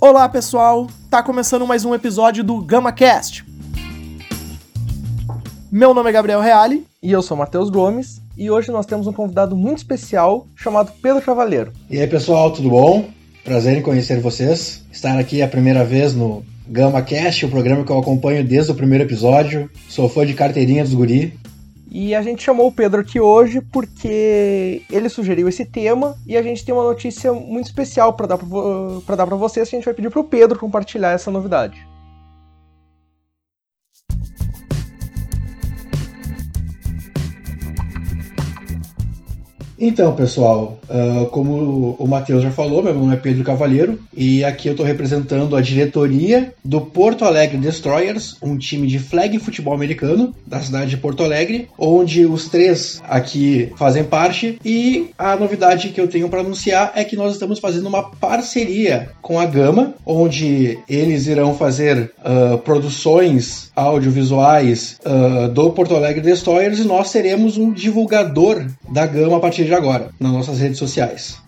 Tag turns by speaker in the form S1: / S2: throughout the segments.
S1: Olá pessoal, tá começando mais um episódio do GamaCast. Meu nome é Gabriel Reale.
S2: E eu sou Matheus Gomes. E hoje nós temos um convidado muito especial chamado Pedro Cavaleiro.
S3: E aí pessoal, tudo bom? Prazer em conhecer vocês. Estar aqui a primeira vez no GamaCast, o programa que eu acompanho desde o primeiro episódio. Sou fã de carteirinha dos guri.
S2: E a gente chamou o Pedro aqui hoje porque ele sugeriu esse tema e a gente tem uma notícia muito especial para dar para vocês. A gente vai pedir para o Pedro compartilhar essa novidade.
S3: Então, pessoal, uh, como o Matheus já falou, meu nome é Pedro Cavalheiro e aqui eu estou representando a diretoria do Porto Alegre Destroyers, um time de flag futebol americano da cidade de Porto Alegre, onde os três aqui fazem parte. E a novidade que eu tenho para anunciar é que nós estamos fazendo uma parceria com a Gama, onde eles irão fazer uh, produções audiovisuais uh, do Porto Alegre Destroyers e nós seremos um divulgador da Gama a partir de agora, nas nossas redes sociais.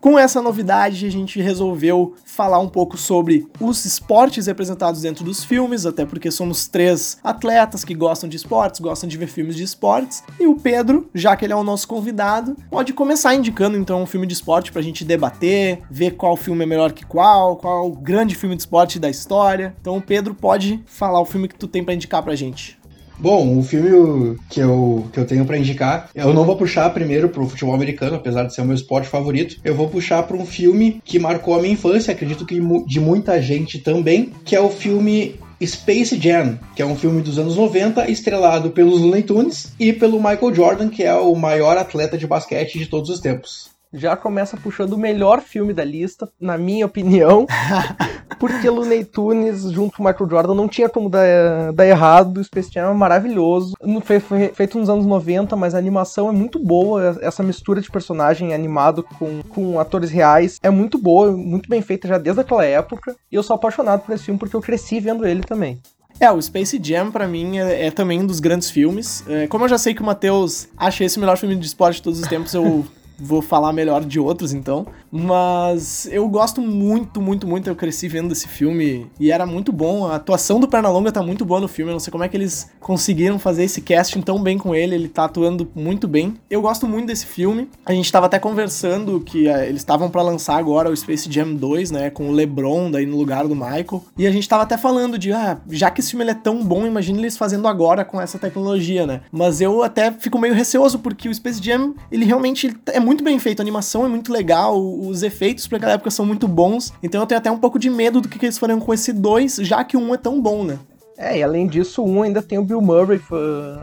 S1: Com essa novidade, a gente resolveu falar um pouco sobre os esportes representados dentro dos filmes, até porque somos três atletas que gostam de esportes, gostam de ver filmes de esportes. E o Pedro, já que ele é o nosso convidado, pode começar indicando então um filme de esporte pra gente debater, ver qual filme é melhor que qual, qual é o grande filme de esporte da história. Então o Pedro pode falar o filme que tu tem para indicar pra gente.
S3: Bom, o filme que eu, que eu tenho para indicar, eu não vou puxar primeiro pro futebol americano, apesar de ser o meu esporte favorito. Eu vou puxar para um filme que marcou a minha infância, acredito que de muita gente também, que é o filme Space Jam, que é um filme dos anos 90, estrelado pelos Looney Tunes e pelo Michael Jordan, que é o maior atleta de basquete de todos os tempos
S2: já começa puxando o melhor filme da lista, na minha opinião, porque Looney Tunes junto com Michael Jordan não tinha como dar, dar errado, o Space Jam é maravilhoso, foi, foi, feito nos anos 90, mas a animação é muito boa, essa mistura de personagem animado com, com atores reais é muito boa, muito bem feita já desde aquela época, e eu sou apaixonado por esse filme porque eu cresci vendo ele também.
S1: É, o Space Jam, para mim, é, é, também um dos grandes filmes. É, como eu já sei que o Matheus acha esse o melhor filme de esporte de todos os tempos, eu vou falar melhor de outros então. Mas eu gosto muito, muito, muito. Eu cresci vendo esse filme e era muito bom. A atuação do Pernalonga tá muito boa no filme. Eu não sei como é que eles conseguiram fazer esse casting tão bem com ele. Ele tá atuando muito bem. Eu gosto muito desse filme. A gente tava até conversando que uh, eles estavam para lançar agora o Space Jam 2, né? Com o LeBron daí no lugar do Michael. E a gente tava até falando de, ah, já que esse filme é tão bom, imagina eles fazendo agora com essa tecnologia, né? Mas eu até fico meio receoso porque o Space Jam, ele realmente é muito muito bem feito, a animação é muito legal, os efeitos pra aquela época são muito bons, então eu tenho até um pouco de medo do que, que eles farão com esse 2, já que o 1 um é tão bom, né?
S2: É, e além disso, um ainda tem o Bill Murray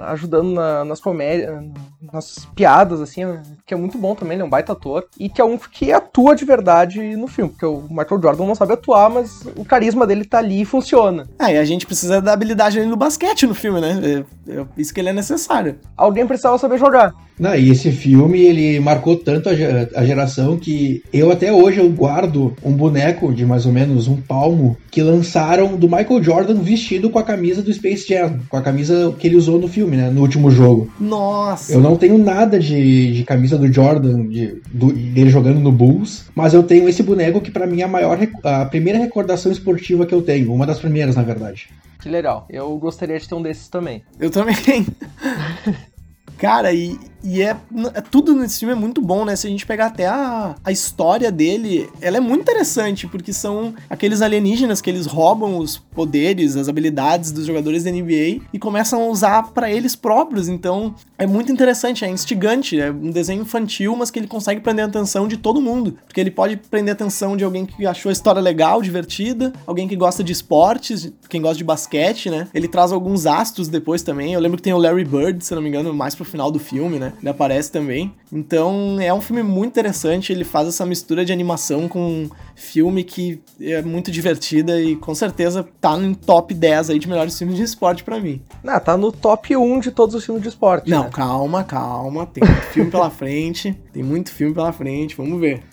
S2: ajudando na, nas comédias, nas piadas, assim, que é muito bom também, ele é um baita ator. E que é um que atua de verdade no filme, porque o Michael Jordan não sabe atuar, mas o carisma dele tá ali e funciona.
S1: É, e a gente precisa da habilidade ali no basquete no filme, né? É, é isso que ele é necessário.
S2: Alguém precisava saber jogar.
S3: Não, e esse filme, ele marcou tanto a, geração que eu até hoje eu guardo um boneco de mais ou menos um palmo que lançaram do Michael Jordan vestido com a camisa do Space Jam, com a camisa que ele usou no filme, né, no último jogo.
S1: Nossa!
S3: Eu não tenho nada de, de camisa do Jordan, de, do, dele jogando no Bulls, mas eu tenho esse boneco que para mim é a maior, a primeira recordação esportiva que eu tenho, uma das primeiras, na verdade.
S2: Que legal. Eu gostaria de ter um desses também.
S1: Eu também. Cara, e, e é, é, tudo nesse filme é muito bom, né? Se a gente pegar até a, a história dele, ela é muito interessante, porque são aqueles alienígenas que eles roubam os poderes, as habilidades dos jogadores da NBA e começam a usar para eles próprios. Então, é muito interessante, é instigante, é um desenho infantil, mas que ele consegue prender a atenção de todo mundo, porque ele pode prender a atenção de alguém que achou a história legal, divertida, alguém que gosta de esportes, quem gosta de basquete, né? Ele traz alguns astros depois também. Eu lembro que tem o Larry Bird, se não me engano, mais pro final do filme, né? Ele aparece também. Então é um filme muito interessante. Ele faz essa mistura de animação com filme que é muito divertida e com certeza tá no top 10 aí de melhores filmes de esporte para mim.
S2: Não, tá no top 1 de todos os filmes de esporte.
S1: Não, né? calma, calma. Tem muito filme pela frente. Tem muito filme pela frente. Vamos ver.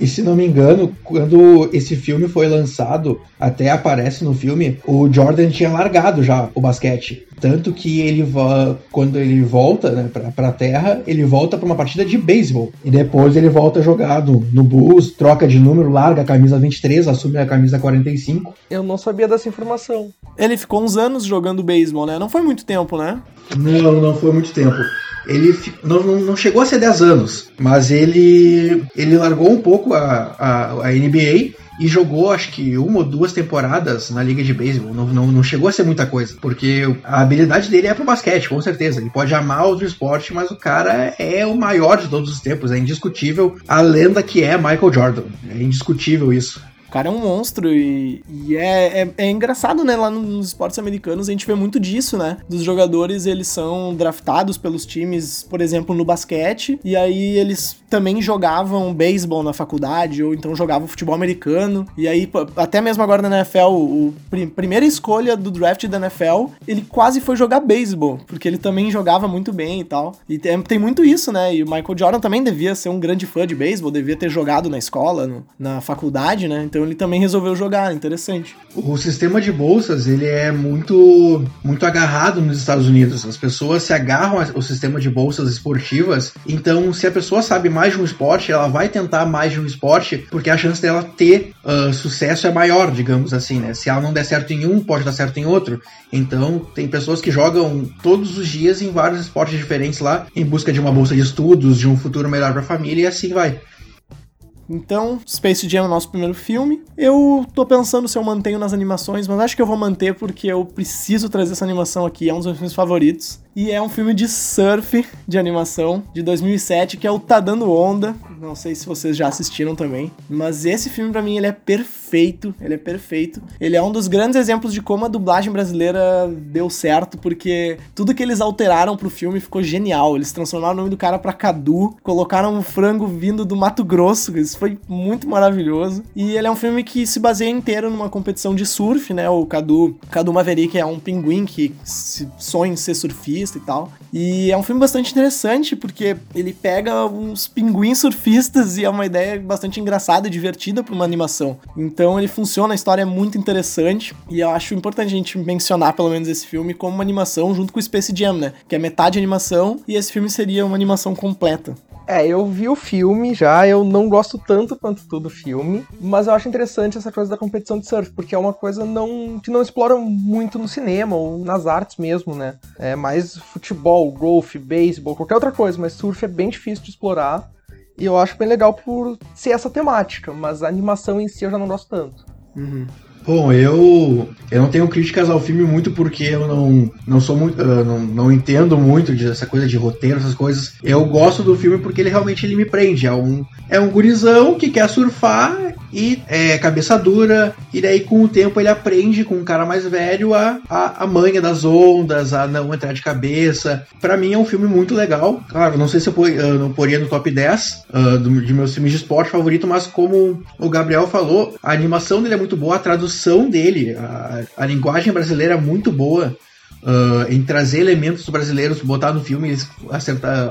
S3: E se não me engano, quando esse filme foi lançado, até aparece no filme, o Jordan tinha largado já o basquete. Tanto que ele quando ele volta né, pra, pra terra, ele volta pra uma partida de beisebol. E depois ele volta a jogar no, no Bulls, troca de número, larga a camisa 23, assume a camisa 45.
S2: Eu não sabia dessa informação.
S1: Ele ficou uns anos jogando beisebol, né? Não foi muito tempo, né?
S3: Não, não foi muito tempo. Ele não, não chegou a ser 10 anos, mas ele, ele largou um pouco a, a, a NBA e jogou acho que uma ou duas temporadas na liga de beisebol. Não, não, não, chegou a ser muita coisa, porque a habilidade dele é pro basquete, com certeza. Ele pode amar outro esporte, mas o cara é o maior de todos os tempos, é indiscutível a lenda que é Michael Jordan. É indiscutível isso.
S1: Cara é um monstro e, e é, é, é, engraçado, né? Lá nos esportes americanos a gente vê muito disso, né? Dos jogadores, eles são draftados pelos times, por exemplo, no basquete, e aí eles também jogavam beisebol na faculdade, ou então jogavam futebol americano, e aí até mesmo agora na NFL, o prim primeira escolha do draft da NFL, ele quase foi jogar beisebol, porque ele também jogava muito bem e tal. E tem, tem muito isso, né? E o Michael Jordan também devia ser um grande fã de beisebol, devia ter jogado na escola, no, na faculdade, né? Então ele também resolveu jogar, interessante.
S3: O sistema de bolsas, ele é muito muito agarrado nos Estados Unidos. As pessoas se agarram ao sistema de bolsas esportivas. Então, se a pessoa sabe mais de um esporte, ela vai tentar mais de um esporte, porque a chance dela ter uh, sucesso é maior, digamos assim, né? Se ela não der certo em um, pode dar certo em outro. Então, tem pessoas que jogam todos os dias em vários esportes diferentes lá, em busca de uma bolsa de estudos, de um futuro melhor para a família, e assim vai.
S1: Então, Space Jam é o nosso primeiro filme. Eu tô pensando se eu mantenho nas animações, mas acho que eu vou manter porque eu preciso trazer essa animação aqui, é um dos meus filmes favoritos. E é um filme de surf de animação de 2007 que é o Tá Dando Onda. Não sei se vocês já assistiram também, mas esse filme para mim ele é perfeito, ele é perfeito. Ele é um dos grandes exemplos de como a dublagem brasileira deu certo, porque tudo que eles alteraram pro filme ficou genial. Eles transformaram o nome do cara para Cadu, colocaram um frango vindo do Mato Grosso, isso foi muito maravilhoso. E ele é um filme que se baseia inteiro numa competição de surf, né? O Cadu, Cadu Maverick é um pinguim que sonha em ser surfista surfista e tal. E é um filme bastante interessante porque ele pega uns pinguins surfistas e é uma ideia bastante engraçada e divertida para uma animação. Então ele funciona, a história é muito interessante e eu acho importante a gente mencionar pelo menos esse filme como uma animação junto com o Space Jam, né? Que é metade animação e esse filme seria uma animação completa.
S2: É, eu vi o filme já, eu não gosto tanto quanto tu do filme, mas eu acho interessante essa coisa da competição de surf, porque é uma coisa não que não explora muito no cinema ou nas artes mesmo, né? É mais futebol, golfe, beisebol, qualquer outra coisa, mas surf é bem difícil de explorar. E eu acho bem legal por ser essa temática, mas a animação em si eu já não gosto tanto.
S3: Uhum. Bom, eu eu não tenho críticas ao filme muito porque eu não, não sou muito uh, não, não entendo muito dessa coisa de roteiro, essas coisas. Eu gosto do filme porque ele realmente ele me prende. É um é um gurizão que quer surfar e é cabeça dura, e daí com o tempo ele aprende com um cara mais velho a, a, a manha das ondas, a não entrar de cabeça. Para mim é um filme muito legal. Claro, não sei se eu, eu não poria no top 10 uh, do, de meus filmes de esporte favorito, mas como o Gabriel falou, a animação dele é muito boa, a tradução dele, a, a linguagem brasileira é muito boa uh, em trazer elementos brasileiros, botar no filme, eles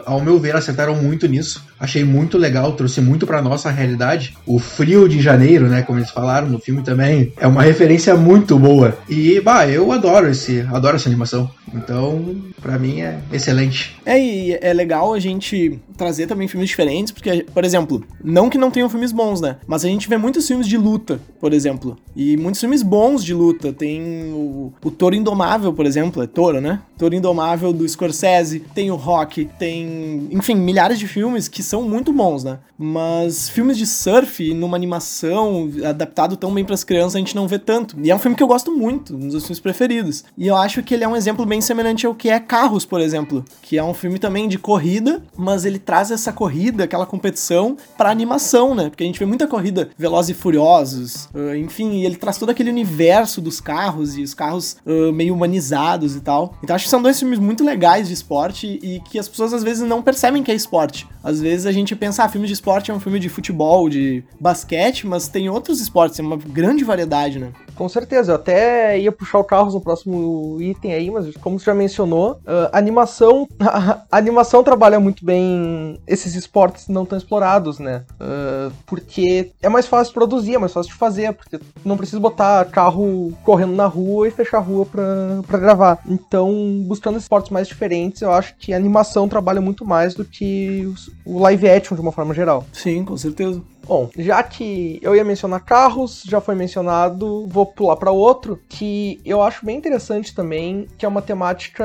S3: ao meu ver, acertaram muito nisso. Achei muito legal, trouxe muito pra nossa realidade. O frio de janeiro, né, como eles falaram no filme também, é uma referência muito boa. E, bah, eu adoro esse, adoro essa animação. Então, para mim é excelente.
S1: É, e é legal a gente trazer também filmes diferentes, porque, por exemplo, não que não tenham filmes bons, né? Mas a gente vê muitos filmes de luta, por exemplo. E muitos filmes bons de luta. Tem o, o Toro Indomável, por exemplo, é Toro, né? Toro Indomável do Scorsese, tem o Rock, tem, enfim, milhares de filmes que são muito bons, né? Mas filmes de surf numa animação adaptado tão bem para as crianças a gente não vê tanto. E é um filme que eu gosto muito, um dos meus filmes preferidos. E eu acho que ele é um exemplo bem semelhante ao que é Carros, por exemplo, que é um filme também de corrida, mas ele traz essa corrida, aquela competição para animação, né? Porque a gente vê muita corrida Velozes e Furiosos, uh, enfim, e ele traz todo aquele universo dos carros e os carros uh, meio humanizados e tal. Então acho que são dois filmes muito legais de esporte e que as pessoas às vezes não percebem que é esporte. Às vezes a gente pensa, ah, filme de esporte é um filme de futebol, de basquete, mas tem outros esportes, tem uma grande variedade, né?
S2: Com certeza, eu até ia puxar o carros no próximo item aí, mas como você já mencionou, a animação, a animação trabalha muito bem esses esportes não tão explorados, né? Uh, porque é mais fácil produzir, é mais fácil de fazer, porque não precisa botar carro correndo na rua e fechar a rua pra, pra gravar. Então, buscando esportes mais diferentes, eu acho que a animação trabalha muito mais do que o live action de uma forma geral.
S1: Sim, com certeza.
S2: Bom, já que eu ia mencionar carros, já foi mencionado, vou pular para outro que eu acho bem interessante também, que é uma temática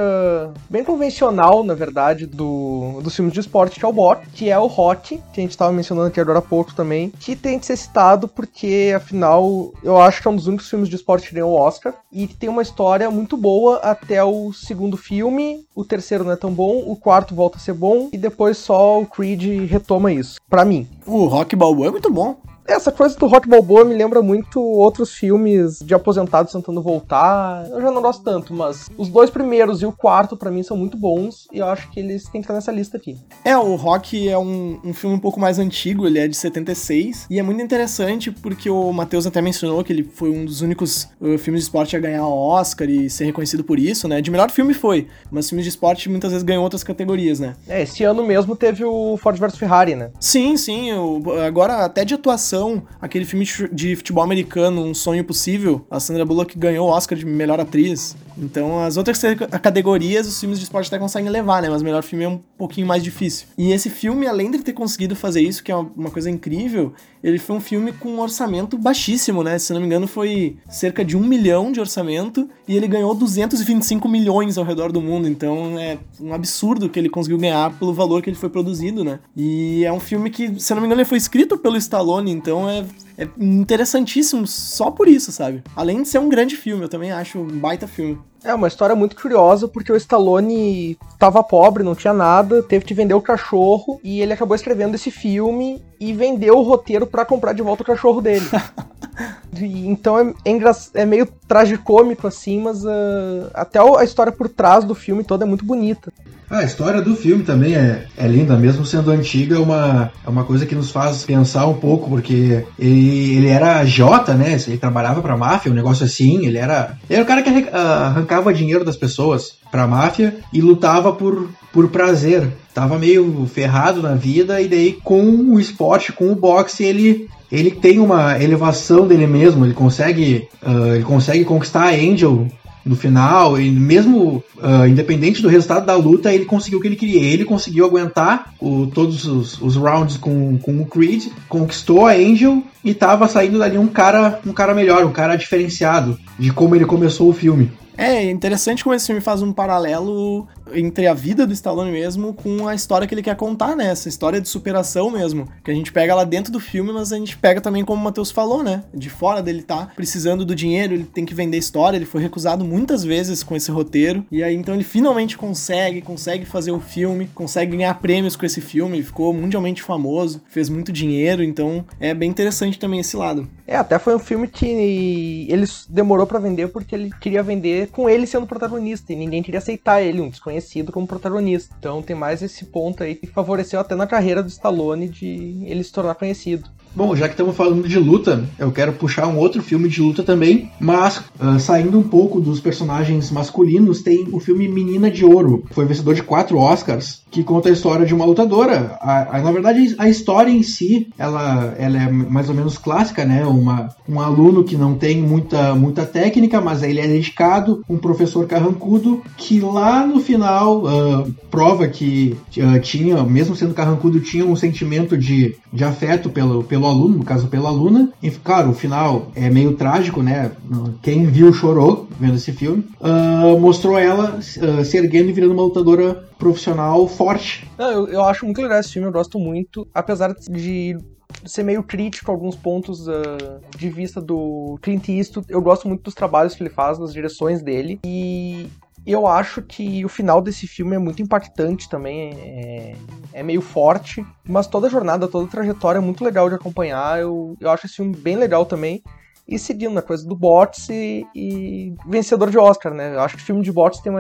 S2: bem convencional, na verdade, do, dos filmes de esporte, que é o bot, que é o rock, que a gente estava mencionando aqui agora há pouco também, que tem que ser citado porque, afinal, eu acho que é um dos únicos filmes de esporte que ganhou o Oscar e tem uma história muito boa até o segundo filme, o terceiro não é tão bom, o quarto volta a ser bom e depois só o Creed retoma isso, para mim.
S1: O Rock Balboa é muito bom.
S2: Essa coisa do Rock Balboa me lembra muito outros filmes de aposentados tentando voltar. Eu já não gosto tanto, mas os dois primeiros e o quarto, para mim, são muito bons e eu acho que eles têm que estar nessa lista aqui.
S1: É, o Rock é um, um filme um pouco mais antigo, ele é de 76 e é muito interessante porque o Matheus até mencionou que ele foi um dos únicos uh, filmes de esporte a ganhar Oscar e ser reconhecido por isso, né? De melhor filme foi, mas filmes de esporte muitas vezes ganham outras categorias, né?
S2: É, esse ano mesmo teve o Ford vs Ferrari, né?
S1: Sim, sim. Eu, agora, até de atuação aquele filme de futebol americano, Um Sonho Possível, a Sandra Bullock ganhou o Oscar de melhor atriz. Então, as outras categorias, os filmes de esporte até conseguem levar, né? Mas melhor filme é um pouquinho mais difícil. E esse filme, além de ter conseguido fazer isso, que é uma coisa incrível, ele foi um filme com um orçamento baixíssimo, né? Se não me engano, foi cerca de um milhão de orçamento e ele ganhou 225 milhões ao redor do mundo. Então, é um absurdo que ele conseguiu ganhar pelo valor que ele foi produzido, né? E é um filme que, se não me engano, ele foi escrito pelo Stallone, então é é interessantíssimo só por isso, sabe? Além de ser um grande filme, eu também acho um baita filme.
S2: É uma história muito curiosa porque o Stallone estava pobre, não tinha nada, teve que vender o cachorro e ele acabou escrevendo esse filme e vendeu o roteiro para comprar de volta o cachorro dele. então é, é, é, meio tragicômico assim, mas uh, até a história por trás do filme toda é muito bonita.
S3: Ah, a história do filme também é, é linda, mesmo sendo antiga, é uma, é uma coisa que nos faz pensar um pouco, porque ele, ele era Jota, né? Ele trabalhava pra máfia, um negócio assim, ele era. Ele era o cara que arrancava dinheiro das pessoas pra máfia e lutava por, por prazer. Tava meio ferrado na vida, e daí com o esporte, com o boxe, ele ele tem uma elevação dele mesmo, ele consegue, uh, ele consegue conquistar a Angel no final, e mesmo uh, independente do resultado da luta, ele conseguiu o que ele queria. Ele conseguiu aguentar o, todos os, os rounds com, com o Creed, conquistou a Angel e tava saindo dali um cara, um cara melhor, um cara diferenciado de como ele começou o filme.
S1: É interessante como esse filme faz um paralelo entre a vida do Stallone mesmo com a história que ele quer contar, né? Essa história de superação mesmo. Que a gente pega lá dentro do filme, mas a gente pega também, como o Matheus falou, né? De fora dele tá precisando do dinheiro, ele tem que vender história, ele foi recusado muitas vezes com esse roteiro. E aí então ele finalmente consegue, consegue fazer o filme, consegue ganhar prêmios com esse filme, ficou mundialmente famoso, fez muito dinheiro, então é bem interessante também esse lado.
S2: É, até foi um filme que ele demorou para vender porque ele queria vender com ele sendo protagonista e ninguém queria aceitar ele, um desconhecido reconhecido como protagonista. Então tem mais esse ponto aí que favoreceu até na carreira do Stallone de ele se tornar conhecido.
S3: Bom, já que estamos falando de luta, eu quero puxar um outro filme de luta também, mas uh, saindo um pouco dos personagens masculinos, tem o filme Menina de Ouro. Foi vencedor de quatro Oscars, que conta a história de uma lutadora. A, a, na verdade, a história em si, ela, ela é mais ou menos clássica, né? Uma, um aluno que não tem muita, muita técnica, mas ele é dedicado, um professor carrancudo, que lá no final uh, prova que uh, tinha, mesmo sendo carrancudo, tinha um sentimento de, de afeto pelo, pelo pelo aluno, no caso pela aluna. E, claro, o final é meio trágico, né? Quem viu chorou vendo esse filme. Uh, mostrou ela uh, se erguendo e virando uma lutadora profissional forte.
S2: Não, eu, eu acho muito legal esse filme, eu gosto muito. Apesar de ser meio crítico a alguns pontos uh, de vista do Clint Eastwood. Eu gosto muito dos trabalhos que ele faz, das direções dele. E eu acho que o final desse filme é muito impactante também, é, é, meio forte, mas toda a jornada, toda a trajetória é muito legal de acompanhar. Eu, eu acho esse filme bem legal também. E seguindo na coisa do bots e, vencedor de Oscar, né? Eu acho que filme de bots tem,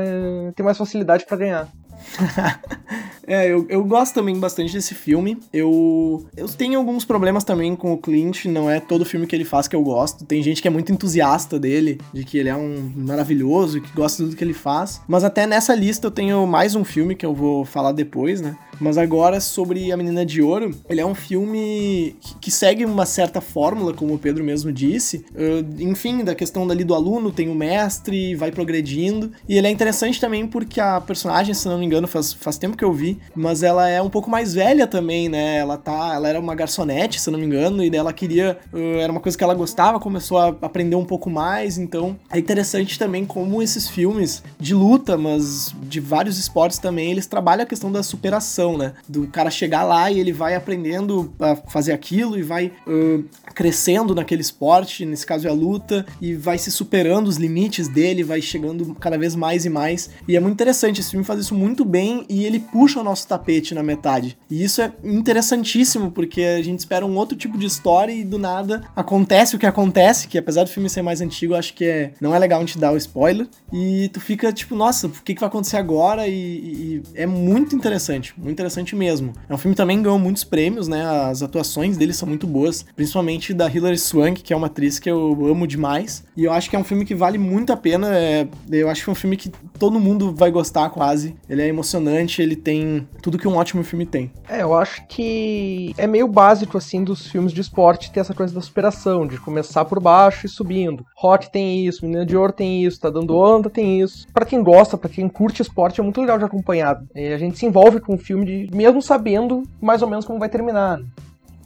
S2: tem mais facilidade para ganhar.
S1: É, eu, eu gosto também bastante desse filme. Eu, eu tenho alguns problemas também com o Clint, não é todo filme que ele faz que eu gosto. Tem gente que é muito entusiasta dele, de que ele é um maravilhoso, que gosta de tudo que ele faz. Mas até nessa lista eu tenho mais um filme que eu vou falar depois, né? Mas agora, sobre A Menina de Ouro, ele é um filme que segue uma certa fórmula, como o Pedro mesmo disse. Uh, enfim, da questão dali do aluno, tem o mestre, vai progredindo. E ele é interessante também porque a personagem, se não me engano, faz, faz tempo que eu vi, mas ela é um pouco mais velha também, né? Ela tá. Ela era uma garçonete, se não me engano, e ela queria. Uh, era uma coisa que ela gostava, começou a aprender um pouco mais. Então é interessante também como esses filmes de luta, mas de vários esportes também, eles trabalham a questão da superação né? Do cara chegar lá e ele vai aprendendo a fazer aquilo e vai uh, crescendo naquele esporte, nesse caso é a luta, e vai se superando os limites dele, vai chegando cada vez mais e mais. E é muito interessante, esse filme faz isso muito bem e ele puxa o nosso tapete na metade. E isso é interessantíssimo, porque a gente espera um outro tipo de história e do nada acontece o que acontece, que apesar do filme ser mais antigo, acho que é, não é legal a gente dar o spoiler. E tu fica tipo, nossa, o que, que vai acontecer agora? E, e é muito interessante, muito interessante mesmo. É um filme que também ganhou muitos prêmios, né? As atuações dele são muito boas, principalmente da Hilary Swank, que é uma atriz que eu amo demais. E eu acho que é um filme que vale muito a pena. É, eu acho que é um filme que todo mundo vai gostar quase. Ele é emocionante, ele tem tudo que um ótimo filme tem.
S2: É, eu acho que é meio básico, assim, dos filmes de esporte ter essa coisa da superação, de começar por baixo e subindo. Rock tem isso, Menina de Ouro tem isso, Tá Dando Onda tem isso. Para quem gosta, para quem curte esporte, é muito legal de acompanhar. E a gente se envolve com o filme de, mesmo sabendo mais ou menos como vai terminar.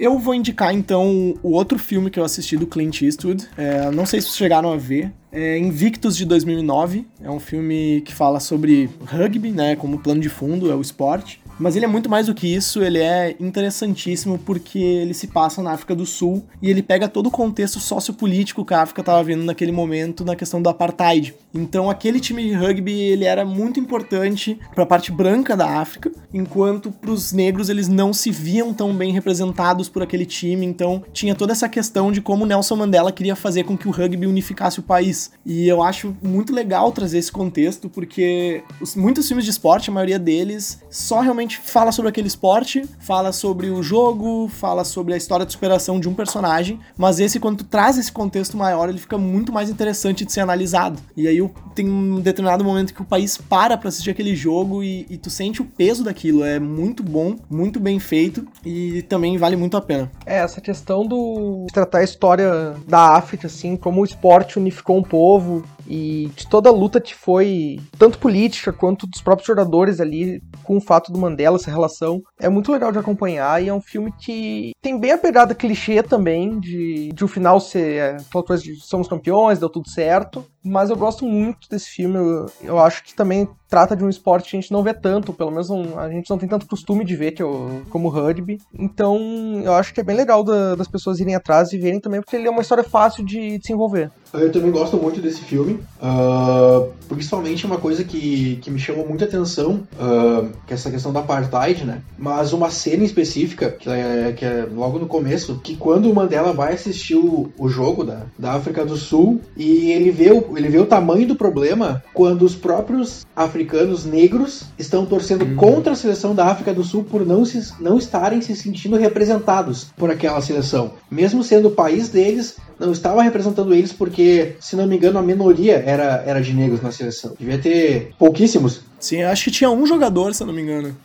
S1: Eu vou indicar então o outro filme que eu assisti do Clint Eastwood. É, não sei se vocês chegaram a ver. É Invictus de 2009. É um filme que fala sobre rugby, né, como plano de fundo, é o esporte. Mas ele é muito mais do que isso, ele é interessantíssimo porque ele se passa na África do Sul e ele pega todo o contexto sociopolítico que a África estava vivendo naquele momento na questão do apartheid. Então aquele time de rugby ele era muito importante para a parte branca da África, enquanto para os negros eles não se viam tão bem representados por aquele time. Então tinha toda essa questão de como Nelson Mandela queria fazer com que o rugby unificasse o país. E eu acho muito legal trazer esse contexto porque os, muitos filmes de esporte, a maioria deles, só realmente fala sobre aquele esporte, fala sobre o jogo, fala sobre a história de superação de um personagem, mas esse, quando tu traz esse contexto maior, ele fica muito mais interessante de ser analisado. E aí tem um determinado momento que o país para pra assistir aquele jogo e, e tu sente o peso daquilo. É muito bom, muito bem feito e também vale muito a pena.
S2: É, essa questão do tratar a história da África, assim, como o esporte unificou um povo e de toda a luta que foi, tanto política quanto dos próprios jogadores ali, com o fato do Mandela, essa relação, é muito legal de acompanhar e é um filme que tem bem a pegada clichê também, de, de o final ser é, aquela coisa de somos campeões, deu tudo certo, mas eu gosto muito desse filme. Eu, eu, acho que também trata de um esporte que a gente não vê tanto, pelo menos não, a gente não tem tanto costume de ver que é o, como rugby. Então eu acho que é bem legal da, das pessoas irem atrás e verem também, porque ele é uma história fácil de desenvolver.
S3: Eu também gosto muito desse filme, uh, principalmente uma coisa que, que me chamou muita atenção, uh, que é essa questão da apartheid, né? Mas uma cena específica, que é, que é logo no começo, que quando o Mandela vai assistir o, o jogo da, da África do Sul e ele vê o ele vê o tamanho do problema quando os próprios africanos negros estão torcendo hum. contra a seleção da África do Sul por não, se, não estarem se sentindo representados por aquela seleção. Mesmo sendo o país deles, não estava representando eles porque, se não me engano, a minoria era, era de negros na seleção. Devia ter pouquíssimos.
S1: Sim, acho que tinha um jogador, se não me engano.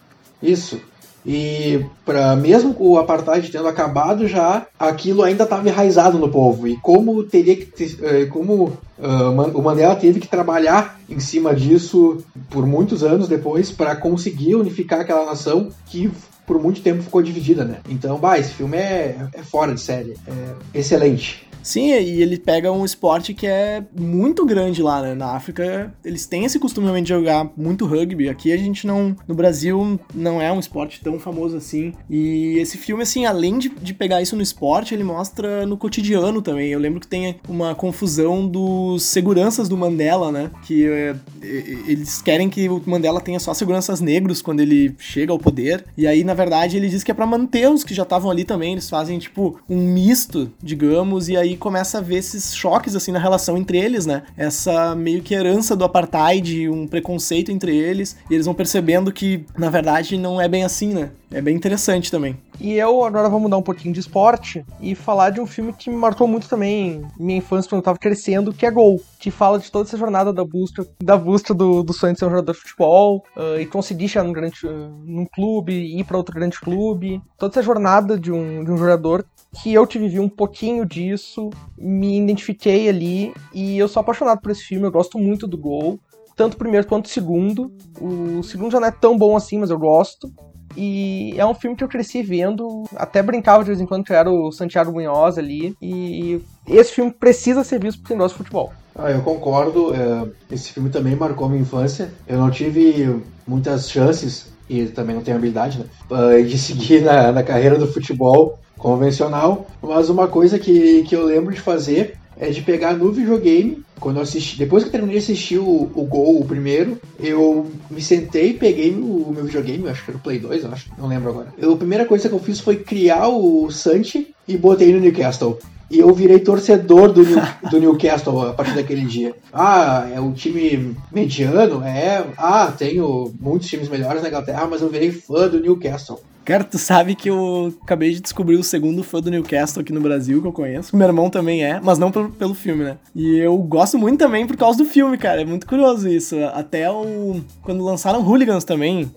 S3: Isso. E para mesmo o apartheid tendo acabado já, aquilo ainda estava enraizado no povo. E como teria que ter, eh, como uh, o Mandela teve que trabalhar em cima disso por muitos anos depois para conseguir unificar aquela nação que por muito tempo ficou dividida, né? Então, bah, esse filme é, é fora de série, é excelente.
S1: Sim, e ele pega um esporte que é muito grande lá, né? Na África, eles têm esse costume de jogar muito rugby. Aqui a gente não. No Brasil, não é um esporte tão famoso assim. E esse filme, assim, além de, de pegar isso no esporte, ele mostra no cotidiano também. Eu lembro que tem uma confusão dos seguranças do Mandela, né? Que é, eles querem que o Mandela tenha só seguranças negros quando ele chega ao poder. E aí, na verdade, ele diz que é para manter os que já estavam ali também. Eles fazem, tipo, um misto, digamos, e aí começa a ver esses choques, assim, na relação entre eles, né? Essa meio que herança do apartheid, um preconceito entre eles, e eles vão percebendo que, na verdade, não é bem assim, né? É bem interessante também.
S2: E eu agora vou mudar um pouquinho de esporte e falar de um filme que me marcou muito também minha infância quando eu tava crescendo, que é Gol, que fala de toda essa jornada da busca, da busca do, do sonho de ser um jogador de futebol uh, e conseguir chegar num, grande, uh, num clube, ir para outro grande clube. Toda essa jornada de um, de um jogador que eu te vivi um pouquinho disso, me identifiquei ali e eu sou apaixonado por esse filme, eu gosto muito do Gol tanto o primeiro quanto o segundo. O segundo já não é tão bom assim, mas eu gosto. E é um filme que eu cresci vendo, até brincava de vez em quando que era o Santiago Munhoz ali. E esse filme precisa ser visto por quem gosta de futebol.
S3: Ah, eu concordo. É, esse filme também marcou minha infância. Eu não tive muitas chances, e também não tenho habilidade, né, ah, de seguir na, na carreira do futebol convencional. Mas uma coisa que, que eu lembro de fazer é de pegar no videogame, quando eu assisti, depois que eu terminei de assistir o, o Gol, o primeiro, eu me sentei, peguei o, o meu videogame, acho que era o Play 2, eu acho, não lembro agora. Eu, a primeira coisa que eu fiz foi criar o Santi e botei no Newcastle. E eu virei torcedor do, New, do Newcastle a partir daquele dia. Ah, é um time mediano? É. Ah, tenho muitos times melhores na Inglaterra, mas eu virei fã do Newcastle.
S1: Cara, tu sabe que eu acabei de descobrir o segundo fã do Newcastle aqui no Brasil que eu conheço. Meu irmão também é, mas não pelo, pelo filme, né? E eu gosto muito também por causa do filme, cara. É muito curioso isso. Até o. Quando lançaram Hooligans também,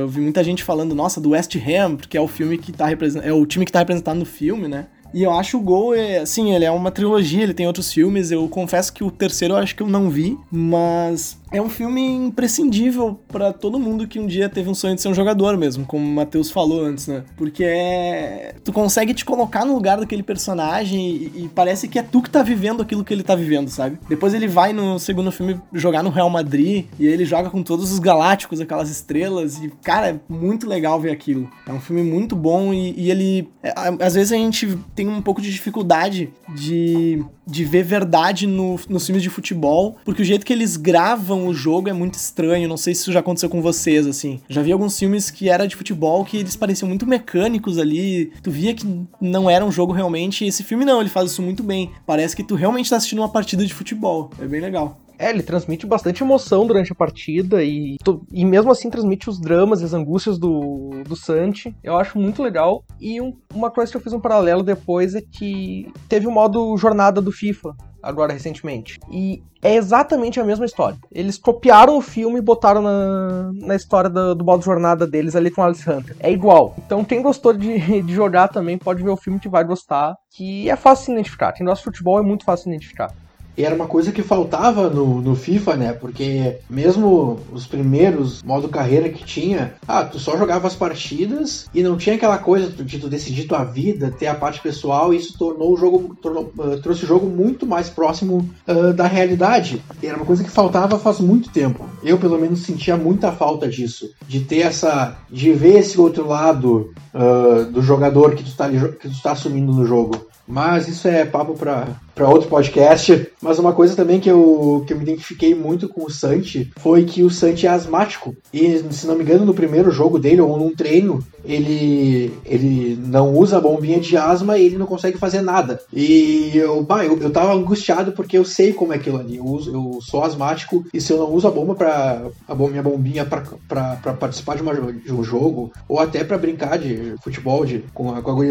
S1: eu vi muita gente falando, nossa, do West Ham, porque é o filme que tá. É o time que tá representado no filme, né? E eu acho o Gol, é, assim, ele é uma trilogia, ele tem outros filmes. Eu confesso que o terceiro eu acho que eu não vi, mas é um filme imprescindível para todo mundo que um dia teve um sonho de ser um jogador mesmo, como o Matheus falou antes, né? Porque é... tu consegue te colocar no lugar daquele personagem e, e, parece que é tu que tá vivendo aquilo que ele tá vivendo, sabe? Depois ele vai no segundo filme jogar no Real Madrid e ele joga com todos os galácticos, aquelas estrelas, e cara, é muito legal ver aquilo. É um filme muito bom e, e ele. É, às vezes a gente tem um pouco de dificuldade de, de ver verdade no, nos filmes de futebol, porque o jeito que eles gravam o jogo é muito estranho. Não sei se isso já aconteceu com vocês, assim. Já vi alguns filmes que era de futebol que eles pareciam muito mecânicos ali. Tu via que não era um jogo realmente. E esse filme não, ele faz isso muito bem. Parece que tu realmente tá assistindo uma partida de futebol. É bem legal.
S2: É, ele transmite bastante emoção durante a partida e, e mesmo assim transmite os dramas e as angústias do, do Santi. Eu acho muito legal. E um, uma coisa que eu fiz um paralelo depois é que teve o modo jornada do FIFA, agora recentemente. E é exatamente a mesma história. Eles copiaram o filme e botaram na, na história do, do modo jornada deles ali com Alice Hunter. É igual. Então quem gostou de, de jogar também pode ver o filme que vai gostar. Que é fácil de identificar. Quem gosta de futebol é muito fácil de identificar.
S3: E era uma coisa que faltava no, no FIFA, né? Porque mesmo os primeiros modo carreira que tinha, ah, tu só jogava as partidas e não tinha aquela coisa de tu decidir tua vida, ter a parte pessoal, e isso tornou o jogo, tornou, uh, trouxe o jogo muito mais próximo uh, da realidade. E era uma coisa que faltava faz muito tempo. Eu, pelo menos, sentia muita falta disso. De ter essa. de ver esse outro lado uh, do jogador que tu, tá, que tu tá assumindo no jogo. Mas isso é papo para outro podcast. Mas uma coisa também que eu, que eu me identifiquei muito com o Santi foi que o Santi é asmático. E, se não me engano, no primeiro jogo dele, ou num treino, ele, ele não usa a bombinha de asma e ele não consegue fazer nada. E eu, bah, eu, eu tava angustiado porque eu sei como é aquilo ali. Eu, uso, eu sou asmático e se eu não uso a bomba para a minha bombinha para participar de, uma, de um jogo, ou até para brincar de futebol de, com, a, com a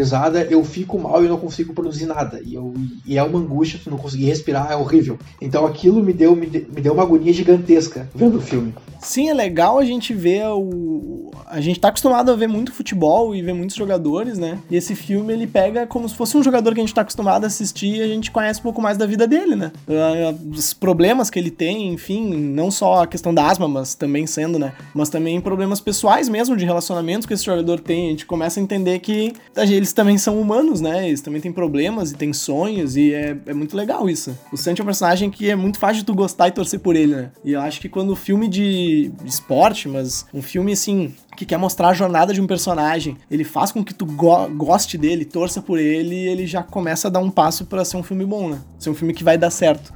S3: eu fico mal e não consigo produzir produzir nada. E, eu, e é uma angústia, tu não conseguir respirar, é horrível. Então aquilo me deu, me, me deu uma agonia gigantesca vendo o filme.
S1: Sim, é legal a gente ver o. A gente tá acostumado a ver muito futebol e ver muitos jogadores, né? E esse filme ele pega como se fosse um jogador que a gente tá acostumado a assistir e a gente conhece um pouco mais da vida dele, né? Ah, os problemas que ele tem, enfim, não só a questão da asma, mas também sendo, né? Mas também problemas pessoais mesmo, de relacionamentos que esse jogador tem. A gente começa a entender que eles também são humanos, né? Eles também têm problemas e têm sonhos e é, é muito legal isso. O Santi é um personagem que é muito fácil de tu gostar e torcer por ele, né? E eu acho que quando o filme de esporte, mas um filme assim que quer mostrar a jornada de um personagem, ele faz com que tu go goste dele, torça por ele, e ele já começa a dar um passo para ser um filme bom, né? Ser um filme que vai dar certo.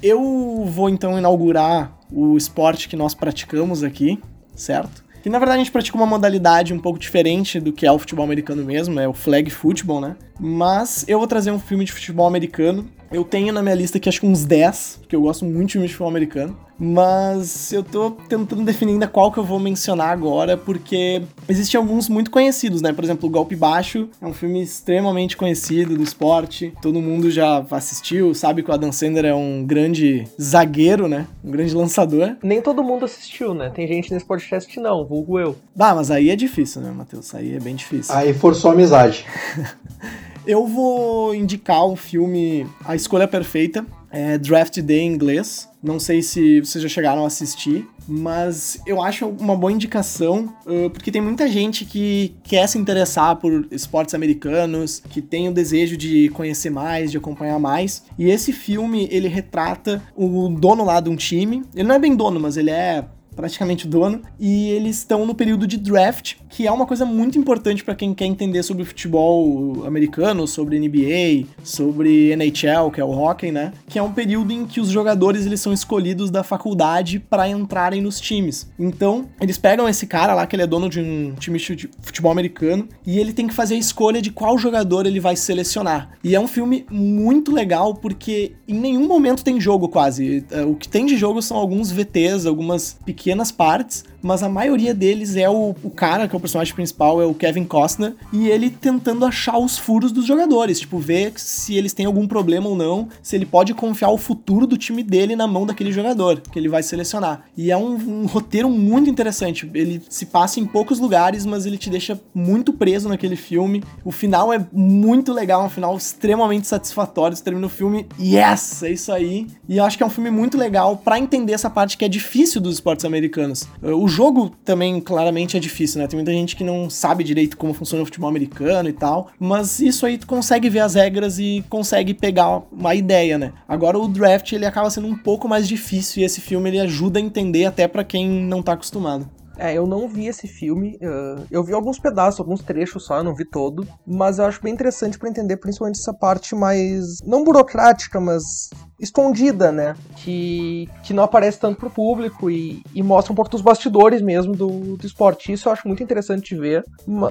S1: Eu vou então inaugurar o esporte que nós praticamos aqui, certo? Que na verdade a gente pratica uma modalidade um pouco diferente do que é o futebol americano mesmo, é o flag football, né? Mas eu vou trazer um filme de futebol americano. Eu tenho na minha lista aqui acho que uns 10, porque eu gosto muito de filme de futebol americano. Mas eu tô tentando definir ainda qual que eu vou mencionar agora, porque existem alguns muito conhecidos, né? Por exemplo, O Golpe Baixo é um filme extremamente conhecido do esporte. Todo mundo já assistiu, sabe que o Adam Sandler é um grande zagueiro, né? Um grande lançador.
S2: Nem todo mundo assistiu, né? Tem gente nesse podcast que não, vulgo eu.
S1: Ah, mas aí é difícil, né, Matheus? Aí é bem difícil.
S3: Aí forçou a amizade.
S1: Eu vou indicar um filme A Escolha Perfeita, é Draft Day em inglês. Não sei se vocês já chegaram a assistir, mas eu acho uma boa indicação, porque tem muita gente que quer se interessar por esportes americanos, que tem o desejo de conhecer mais, de acompanhar mais. E esse filme, ele retrata o dono lá de um time. Ele não é bem dono, mas ele é praticamente o dono, e eles estão no período de draft, que é uma coisa muito importante para quem quer entender sobre futebol americano, sobre NBA, sobre NHL, que é o hockey, né? Que é um período em que os jogadores eles são escolhidos da faculdade para entrarem nos times. Então, eles pegam esse cara lá que ele é dono de um time de futebol americano e ele tem que fazer a escolha de qual jogador ele vai selecionar. E é um filme muito legal porque em nenhum momento tem jogo quase. O que tem de jogo são alguns VTs, algumas pequenas pequenas partes, mas a maioria deles é o, o cara, que é o personagem principal, é o Kevin Costner, e ele tentando achar os furos dos jogadores, tipo, ver se eles têm algum problema ou não, se ele pode confiar o futuro do time dele na mão daquele jogador que ele vai selecionar. E é um, um roteiro muito interessante. Ele se passa em poucos lugares, mas ele te deixa muito preso naquele filme. O final é muito legal, um final extremamente satisfatório. Você termina o filme, yes, é isso aí. E eu acho que é um filme muito legal para entender essa parte que é difícil dos esportes americanos americanos. O jogo também claramente é difícil, né? Tem muita gente que não sabe direito como funciona o futebol americano e tal, mas isso aí tu consegue ver as regras e consegue pegar uma ideia, né? Agora o draft ele acaba sendo um pouco mais difícil e esse filme ele ajuda a entender até para quem não tá acostumado.
S2: É, eu não vi esse filme. Uh, eu vi alguns pedaços, alguns trechos só, eu não vi todo. Mas eu acho bem interessante para entender principalmente essa parte mais. não burocrática, mas escondida, né? Que, que não aparece tanto pro público e, e mostra um pouco dos bastidores mesmo do, do esporte. Isso eu acho muito interessante de ver.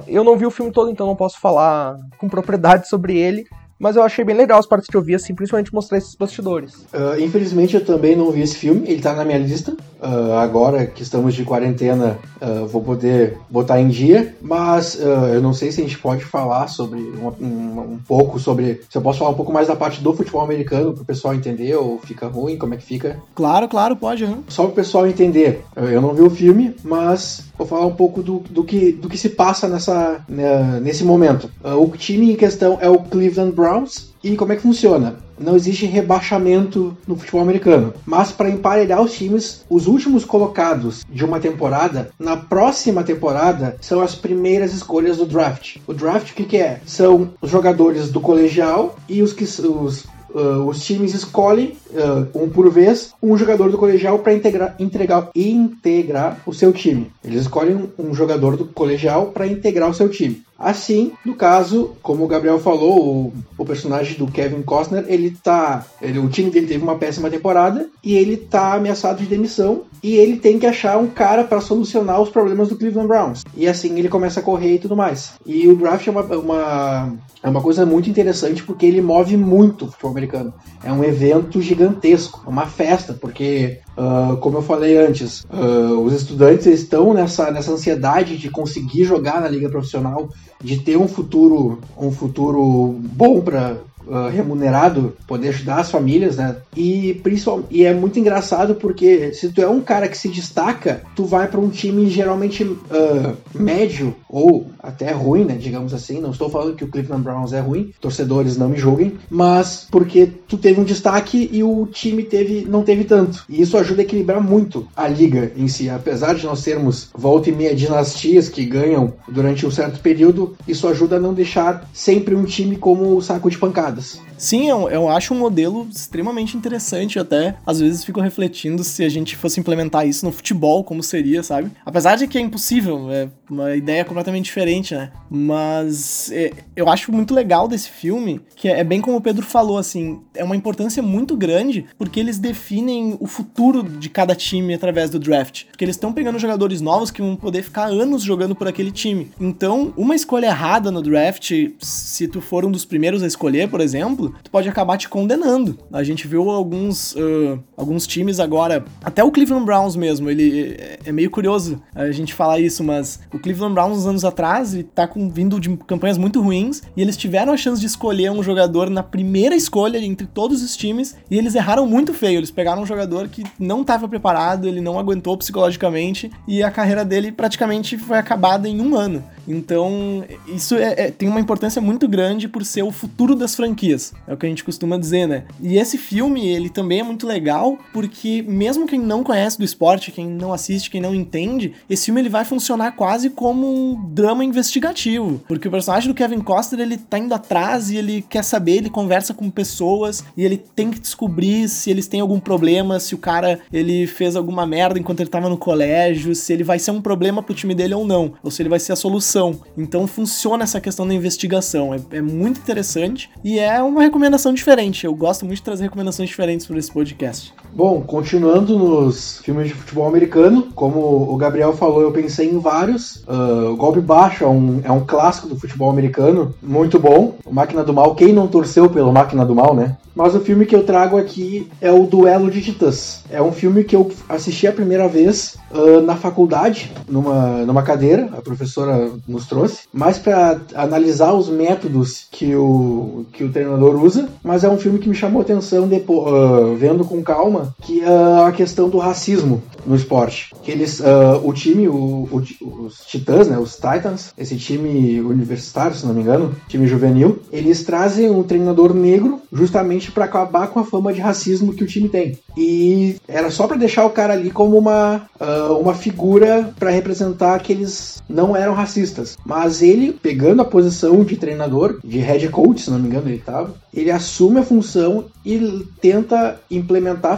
S2: Eu não vi o filme todo, então não posso falar com propriedade sobre ele. Mas eu achei bem legal as partes que eu vi, assim, principalmente mostrar esses bastidores.
S3: Uh, infelizmente eu também não vi esse filme, ele tá na minha lista. Uh, agora que estamos de quarentena, uh, vou poder botar em dia. Mas eu não sei se a gente pode falar sobre um, um, um, pouco sobre. Se eu posso falar um pouco mais da parte do futebol americano pro pessoal entender, ou fica ruim, como é que fica?
S1: Claro, claro, pode. Uhum.
S3: Só pro pessoal entender. Eu não vi o filme, mas vou falar um pouco do, do, que, do que se passa nessa, né, nesse momento. o time em questão é o Cleveland Browns Browns. E como é que funciona? Não existe rebaixamento no futebol americano. Mas para emparelhar os times, os últimos colocados de uma temporada, na próxima temporada, são as primeiras escolhas do draft. O draft, o que, que é? São os jogadores do colegial e os que os Uh, os times escolhem, uh, um por vez, um jogador do colegial para integrar, integrar, integrar o seu time. Eles escolhem um jogador do colegial para integrar o seu time. Assim, no caso, como o Gabriel falou, o, o, personagem do Kevin Costner, ele tá. Ele, o time dele teve uma péssima temporada e ele tá ameaçado de demissão. E ele tem que achar um cara para solucionar os problemas do Cleveland Browns. E assim ele começa a correr e tudo mais. E o draft é uma, uma é uma coisa muito interessante porque ele move muito o futebol americano. É um evento gigantesco, é uma festa, porque, uh, como eu falei antes, uh, os estudantes estão nessa, nessa ansiedade de conseguir jogar na liga profissional, de ter um futuro, um futuro bom para uh, remunerado, poder ajudar as famílias, né? E, principal, e é muito engraçado porque se tu é um cara que se destaca, tu vai para um time geralmente uh, médio ou até ruim, né? Digamos assim. Não estou falando que o Cleveland Browns é ruim, torcedores não me julguem, mas porque tu teve um destaque e o time teve, não teve tanto. E isso ajuda a equilibrar muito a liga em si. Apesar de nós termos volta e meia dinastias que ganham durante um certo período, isso ajuda a não deixar sempre um time como o saco de pancada.
S1: Sim, eu, eu acho um modelo extremamente interessante. Até às vezes fico refletindo se a gente fosse implementar isso no futebol, como seria, sabe? Apesar de que é impossível, é, uma ideia completamente diferente, né? Mas é, eu acho muito legal desse filme, que é, é bem como o Pedro falou, assim, é uma importância muito grande, porque eles definem o futuro de cada time através do draft. Porque eles estão pegando jogadores novos que vão poder ficar anos jogando por aquele time. Então, uma escolha errada no draft, se tu for um dos primeiros a escolher, por exemplo, tu pode acabar te condenando. A gente viu alguns, uh, alguns times agora, até o Cleveland Browns mesmo, ele é, é meio curioso a gente falar isso, mas o Cleveland Browns, uns anos atrás, ele tá com, vindo de campanhas muito ruins e eles tiveram a chance de escolher um jogador na primeira escolha entre todos os times e eles erraram muito feio. Eles pegaram um jogador que não estava preparado, ele não aguentou psicologicamente e a carreira dele praticamente foi acabada em um ano. Então, isso é, é, tem uma importância muito grande por ser o futuro das franquias. É o que a gente costuma dizer, né? E esse filme, ele também é muito legal porque mesmo quem não conhece do esporte, quem não assiste, quem não entende, esse filme ele vai funcionar quase como um drama investigativo, porque o personagem do Kevin Costner, ele tá indo atrás e ele quer saber, ele conversa com pessoas e ele tem que descobrir se eles têm algum problema, se o cara ele fez alguma merda enquanto ele tava no colégio, se ele vai ser um problema pro time dele ou não, ou se ele vai ser a solução. Então funciona essa questão da investigação, é, é muito interessante e é uma recomendação diferente. Eu gosto muito de trazer recomendações diferentes para esse podcast.
S3: Bom, continuando nos filmes de futebol americano, como o Gabriel falou, eu pensei em vários. Uh, o Golpe Baixo é um, é um clássico do futebol americano, muito bom. O Máquina do Mal, quem não torceu pelo Máquina do Mal, né? Mas o filme que eu trago aqui é o Duelo de Titãs. É um filme que eu assisti a primeira vez uh, na faculdade, numa, numa cadeira, a professora nos trouxe, mais para analisar os métodos que o, que o treinador usa. Mas é um filme que me chamou atenção depois, uh, vendo com calma, que é a questão do racismo no esporte. Que eles, uh, o time, o, o, os Titãs, né, os Titans, esse time universitário, se não me engano, time juvenil, eles trazem um treinador negro justamente para acabar com a fama de racismo que o time tem. E era só para deixar o cara ali como uma, uh, uma figura para representar que eles não eram racistas. Mas ele, pegando a posição de treinador, de head coach, se não me engano, ele estava, ele assume a função e tenta implementar a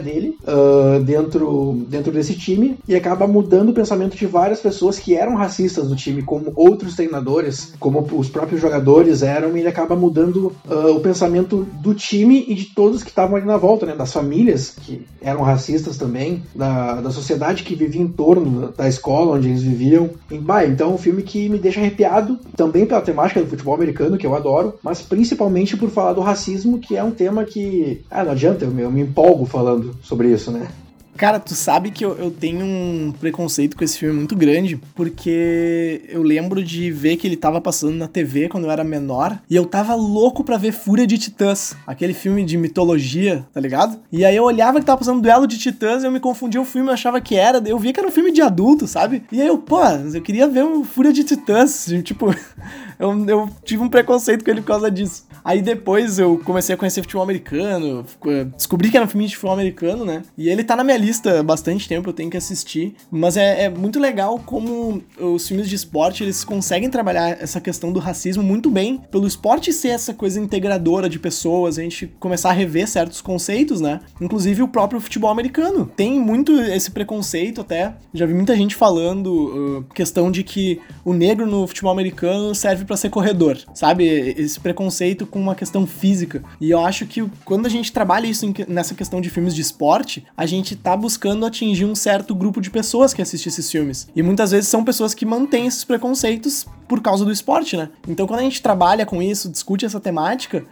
S3: dele uh, dentro, dentro desse time e acaba mudando o pensamento de várias pessoas que eram racistas do time, como outros treinadores, como os próprios jogadores eram, e ele acaba mudando uh, o pensamento do time e de todos que estavam ali na volta, né? Das famílias que eram racistas também, da, da sociedade que vivia em torno da escola onde eles viviam. E, bah, então é um filme que me deixa arrepiado, também pela temática do futebol americano, que eu adoro, mas principalmente por falar do racismo, que é um tema que. Ah, não adianta, eu, eu me empolgo falando sobre isso, né?
S1: Cara, tu sabe que eu, eu, tenho um preconceito com esse filme muito grande, porque eu lembro de ver que ele tava passando na TV quando eu era menor, e eu tava louco pra ver Fúria de Titãs, aquele filme de mitologia, tá ligado? E aí eu olhava que tava passando Duelo de Titãs, e eu me confundia o filme, eu achava que era, eu via que era um filme de adulto, sabe? E aí eu, pô, eu queria ver um Fúria de Titãs, tipo, eu, eu tive um preconceito com ele por causa disso. Aí depois eu comecei a conhecer futebol americano, descobri que era um filme de futebol americano, né? E ele tá na minha lista há bastante tempo, eu tenho que assistir. Mas é, é, muito legal como os filmes de esporte, eles conseguem trabalhar essa questão do racismo muito bem, pelo esporte ser essa coisa integradora de pessoas, a gente começar a rever certos conceitos, né? Inclusive o próprio futebol americano tem muito esse preconceito até. Já vi muita gente falando uh, questão de que o negro no futebol americano serve para ser corredor, sabe? Esse preconceito com uma questão física. E eu acho que quando a gente trabalha isso nessa questão de filmes de esporte, a gente tá buscando atingir um certo grupo de pessoas que assistem esses filmes. E muitas vezes são pessoas que mantêm esses preconceitos por causa do esporte, né? Então quando a gente trabalha com isso, discute essa temática,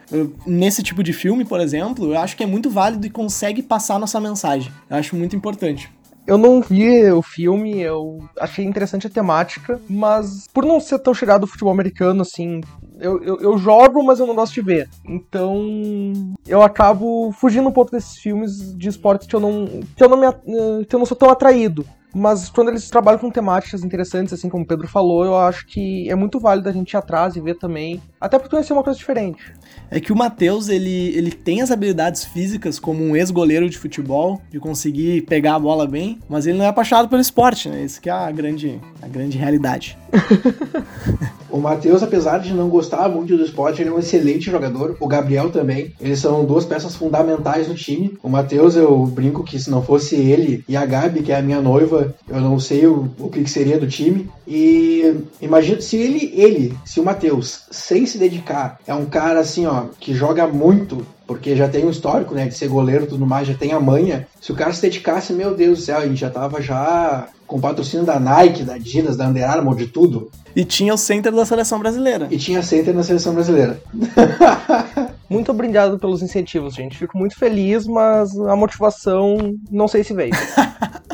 S1: nesse tipo de filme, por exemplo, eu acho que é muito válido e consegue passar nossa mensagem. Eu acho muito importante.
S2: Eu não vi o filme, eu achei interessante a temática, mas por não ser tão chegado ao futebol americano, assim, eu, eu, eu, jogo, mas eu não gosto de ver. Então, eu acabo fugindo um pouco desses filmes de esporte que eu não, que eu não, me, que eu não sou tão atraído. Mas quando eles trabalham com temáticas interessantes, assim como o Pedro falou, eu acho que é muito válido a gente ir atrás e ver também. Até porque conhecer uma coisa diferente.
S1: É que o Matheus, ele, ele tem as habilidades físicas como um ex-goleiro de futebol, de conseguir pegar a bola bem, mas ele não é apaixonado pelo esporte, né? Isso que é a grande, a grande realidade.
S3: O Matheus, apesar de não gostar muito do esporte, ele é um excelente jogador. O Gabriel também. Eles são duas peças fundamentais no time. O Matheus, eu brinco que se não fosse ele e a Gabi, que é a minha noiva, eu não sei o, o que, que seria do time. E imagina se ele, ele, se o Matheus, sem se dedicar, é um cara assim, ó, que joga muito, porque já tem um histórico, né, de ser goleiro e tudo mais, já tem a manha. Se o cara se dedicasse, meu Deus do céu, a gente já tava já com patrocínio da Nike, da Adidas, da Under Armour, de tudo.
S1: E tinha o center da seleção brasileira.
S3: E tinha center na seleção brasileira.
S2: Muito obrigado pelos incentivos, gente. Fico muito feliz, mas a motivação não sei se veio.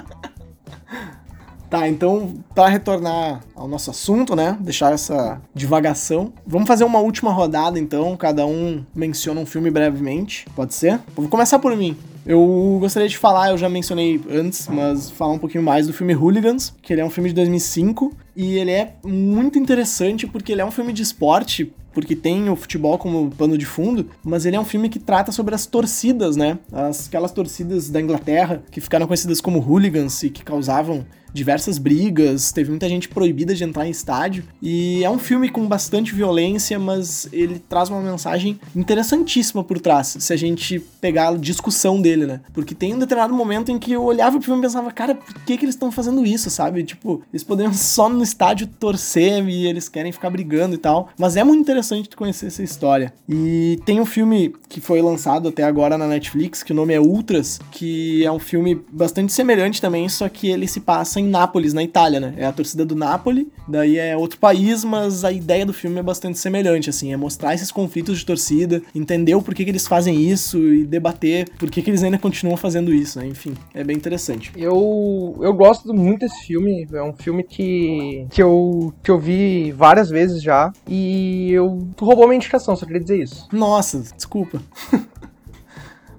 S1: Tá, então, para retornar ao nosso assunto, né? Deixar essa divagação. Vamos fazer uma última rodada, então. Cada um menciona um filme brevemente. Pode ser? Vou começar por mim. Eu gostaria de falar, eu já mencionei antes, mas falar um pouquinho mais do filme Hooligans, que ele é um filme de 2005 e ele é muito interessante porque ele é um filme de esporte, porque tem o futebol como pano de fundo, mas ele é um filme que trata sobre as torcidas, né? As, aquelas torcidas da Inglaterra que ficaram conhecidas como hooligans e que causavam diversas brigas, teve muita gente proibida de entrar em estádio. E é um filme com bastante violência, mas ele traz uma mensagem interessantíssima por trás, se a gente pegar a discussão dele, né? Porque tem um determinado momento em que eu olhava pro filme e pensava, cara, por que, que eles estão fazendo isso, sabe? Tipo, eles poderiam só no estádio torcer e eles querem ficar brigando e tal. Mas é muito interessante tu conhecer essa história. E tem um filme que foi lançado até agora na Netflix, que o nome é Ultras, que é um filme bastante semelhante também, só que ele se passa em Nápoles, na Itália, né? É a torcida do Napoli, daí é outro país, mas a ideia do filme é bastante semelhante, assim, é mostrar esses conflitos de torcida, entender o porquê que eles fazem isso e debater por que, que eles ainda continuam fazendo isso, né? Enfim, é bem interessante.
S2: Eu, eu gosto muito desse filme, é um filme que, que, eu, que eu vi várias vezes já, e eu tu roubou minha indicação, só queria dizer isso.
S1: Nossa, desculpa.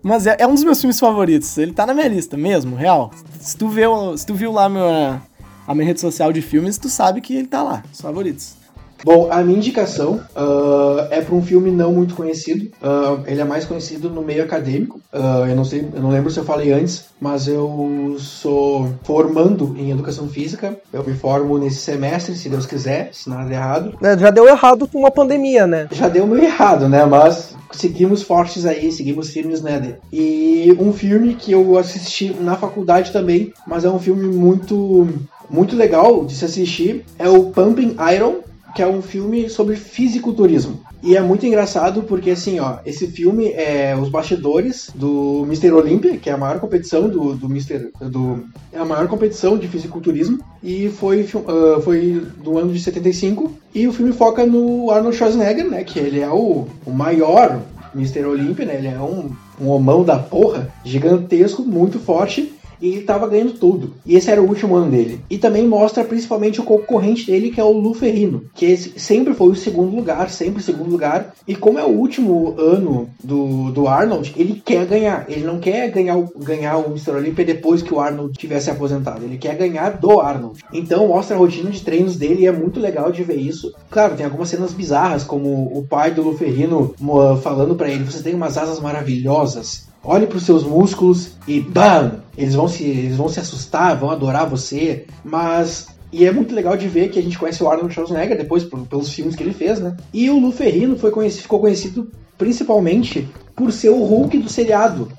S1: Mas é, é, um dos meus filmes favoritos. Ele tá na minha lista mesmo, real. Se tu, viu, se tu viu lá meu, a minha rede social de filmes, tu sabe que ele tá lá, os favoritos.
S3: Bom, a minha indicação uh, é para um filme não muito conhecido. Uh, ele é mais conhecido no meio acadêmico. Uh, eu não sei, eu não lembro se eu falei antes, mas eu sou formando em educação física. Eu me formo nesse semestre, se Deus quiser, se nada der errado.
S2: É, já deu errado com uma pandemia, né?
S3: Já deu meio errado, né? Mas seguimos fortes aí, seguimos firmes, né? E um filme que eu assisti na faculdade também, mas é um filme muito muito legal de se assistir, é o Pumping Iron, que é um filme sobre fisiculturismo. E é muito engraçado porque, assim, ó, esse filme é os bastidores do Mr. Olympia, que é a maior competição do, do Mr. Do, é a maior competição de fisiculturismo, e foi, uh, foi do ano de 75. E o filme foca no Arnold Schwarzenegger, né, que ele é o, o maior Mr. Olympia, né, ele é um, um homão da porra, gigantesco, muito forte, e ele tava ganhando tudo. E esse era o último ano dele. E também mostra principalmente o concorrente dele, que é o Lu Ferrino, que sempre foi o segundo lugar, sempre o segundo lugar. E como é o último ano do, do Arnold, ele quer ganhar. Ele não quer ganhar, ganhar o Mr. Olympia depois que o Arnold tivesse aposentado. Ele quer ganhar do Arnold. Então mostra a rotina de treinos dele e é muito legal de ver isso. Claro, tem algumas cenas bizarras, como o pai do Lu Ferrino falando para ele: Você tem umas asas maravilhosas olhe para os seus músculos e BAM! Eles vão, se, eles vão se assustar, vão adorar você, mas. E é muito legal de ver que a gente conhece o Arnold Schwarzenegger depois pelos filmes que ele fez, né? E o Lu Ferrino foi conhecido, ficou conhecido principalmente por ser o Hulk do seriado